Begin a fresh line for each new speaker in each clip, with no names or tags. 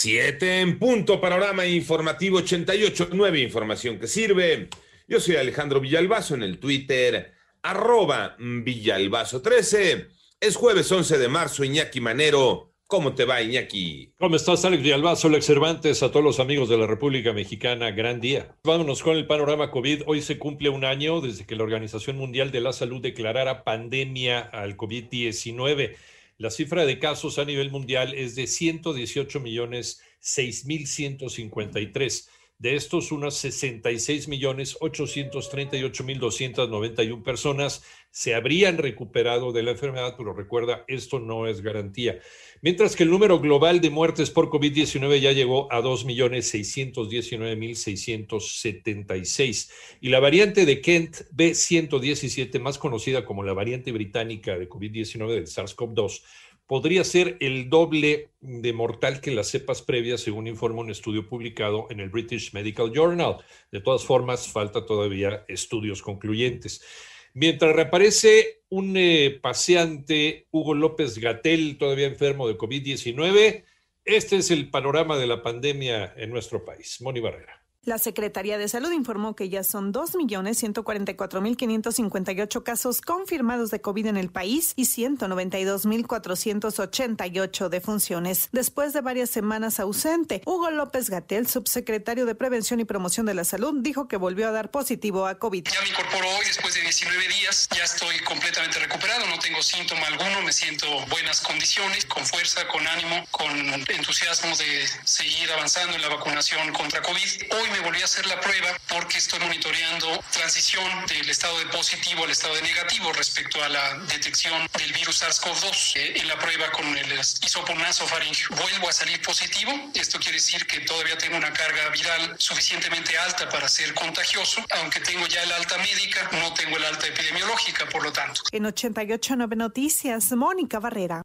Siete en punto, panorama informativo 88, nueva información que sirve. Yo soy Alejandro Villalbazo en el Twitter, arroba Villalbazo13. Es jueves 11 de marzo, Iñaki Manero. ¿Cómo te va, Iñaki?
¿Cómo estás, Alex Villalbazo, Alex Cervantes, a todos los amigos de la República Mexicana? Gran día. Vámonos con el panorama COVID. Hoy se cumple un año desde que la Organización Mundial de la Salud declarara pandemia al COVID-19. La cifra de casos a nivel mundial es de 118 millones 6 mil 153. De estos, unas 66 millones 838 mil 291 personas se habrían recuperado de la enfermedad, pero recuerda, esto no es garantía. Mientras que el número global de muertes por COVID-19 ya llegó a 2 millones 619 mil 676. Y la variante de Kent B117, más conocida como la variante británica de COVID-19 del SARS-CoV-2, podría ser el doble de mortal que las cepas previas, según informa un estudio publicado en el British Medical Journal. De todas formas, falta todavía estudios concluyentes. Mientras reaparece un eh, paseante, Hugo López Gatel, todavía enfermo de COVID-19, este es el panorama de la pandemia en nuestro país. Moni Barrera.
La Secretaría de Salud informó que ya son 2.144.558 casos confirmados de COVID en el país y 192.488 defunciones. Después de varias semanas ausente, Hugo López Gatel, subsecretario de Prevención y Promoción de la Salud, dijo que volvió a dar positivo a COVID.
Ya me incorporo hoy después de 19 días, ya estoy completamente recuperado, no tengo síntoma alguno, me siento buenas condiciones, con fuerza, con ánimo, con entusiasmo de seguir avanzando en la vacunación contra COVID. Hoy me volví a hacer la prueba porque estoy monitoreando transición del estado de positivo al estado de negativo respecto a la detección del virus SARS-CoV-2. Eh, en la prueba con el hisopo nasofaringeo vuelvo a salir positivo. Esto quiere decir que todavía tengo una carga viral suficientemente alta para ser contagioso, aunque tengo ya el alta médica, no tengo el alta epidemiológica, por lo tanto.
En 88.9 Noticias, Mónica Barrera.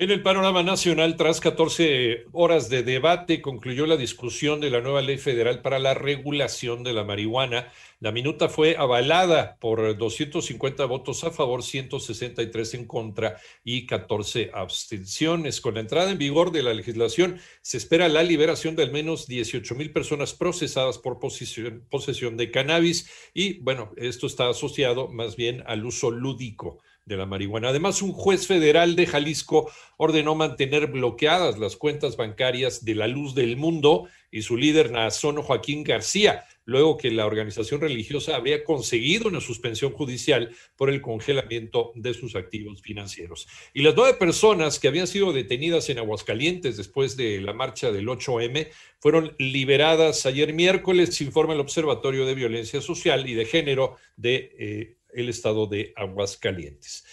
En el panorama nacional, tras 14 horas de debate, concluyó la discusión de la nueva ley federal para la regulación de la marihuana. La minuta fue avalada por 250 votos a favor, 163 en contra y 14 abstenciones. Con la entrada en vigor de la legislación, se espera la liberación de al menos 18 mil personas procesadas por posesión, posesión de cannabis y, bueno, esto está asociado más bien al uso lúdico de la marihuana. Además, un juez federal de Jalisco ordenó mantener bloqueadas las cuentas bancarias de la Luz del Mundo y su líder Nazono Joaquín García, luego que la organización religiosa habría conseguido una suspensión judicial por el congelamiento de sus activos financieros. Y las nueve personas que habían sido detenidas en Aguascalientes después de la marcha del 8M fueron liberadas ayer miércoles, informa el Observatorio de Violencia Social y de Género de eh, el estado de Aguascalientes.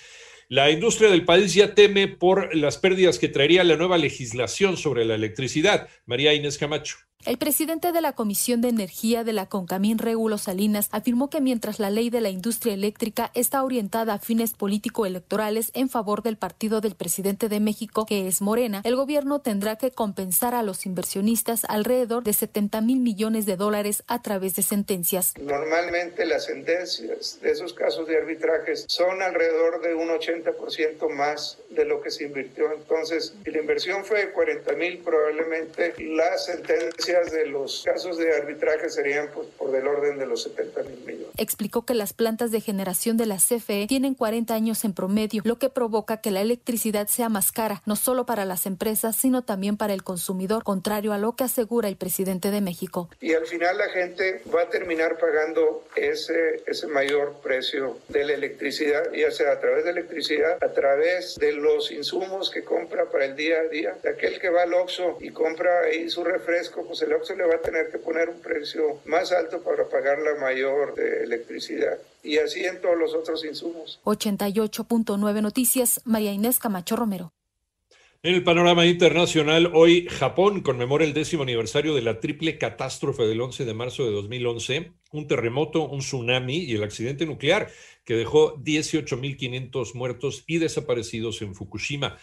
La industria del país ya teme por las pérdidas que traería la nueva legislación sobre la electricidad. María Inés Camacho.
El presidente de la Comisión de Energía de la CONCAMIN, Regulo Salinas, afirmó que mientras la ley de la industria eléctrica está orientada a fines político-electorales en favor del partido del presidente de México, que es Morena, el gobierno tendrá que compensar a los inversionistas alrededor de 70 mil millones de dólares a través de sentencias.
Normalmente las sentencias de esos casos de arbitrajes son alrededor de un 80% más de lo que se invirtió. Entonces, si la inversión fue de 40 mil, probablemente la sentencia de los casos de arbitraje serían pues, por del orden de los 70 mil millones.
Explicó que las plantas de generación de la CFE tienen 40 años en promedio, lo que provoca que la electricidad sea más cara, no solo para las empresas, sino también para el consumidor, contrario a lo que asegura el presidente de México.
Y al final la gente va a terminar pagando ese, ese mayor precio de la electricidad, ya sea a través de electricidad, a través de los insumos que compra para el día a día. De aquel que va al Oxxo y compra ahí su refresco, pues el Oxxo le va a tener que poner un precio más alto para pagar la mayor de electricidad. Y así en todos los otros insumos.
88.9 Noticias, María Inés Camacho Romero.
En el panorama internacional, hoy Japón conmemora el décimo aniversario de la triple catástrofe del 11 de marzo de 2011, un terremoto, un tsunami y el accidente nuclear que dejó 18.500 muertos y desaparecidos en Fukushima.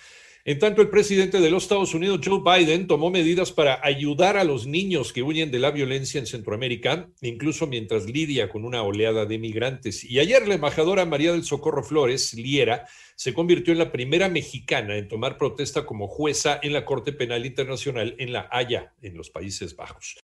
En tanto, el presidente de los Estados Unidos, Joe Biden, tomó medidas para ayudar a los niños que huyen de la violencia en Centroamérica, incluso mientras lidia con una oleada de migrantes. Y ayer la embajadora María del Socorro Flores, Liera, se convirtió en la primera mexicana en tomar protesta como jueza en la Corte Penal Internacional en La Haya, en los Países Bajos.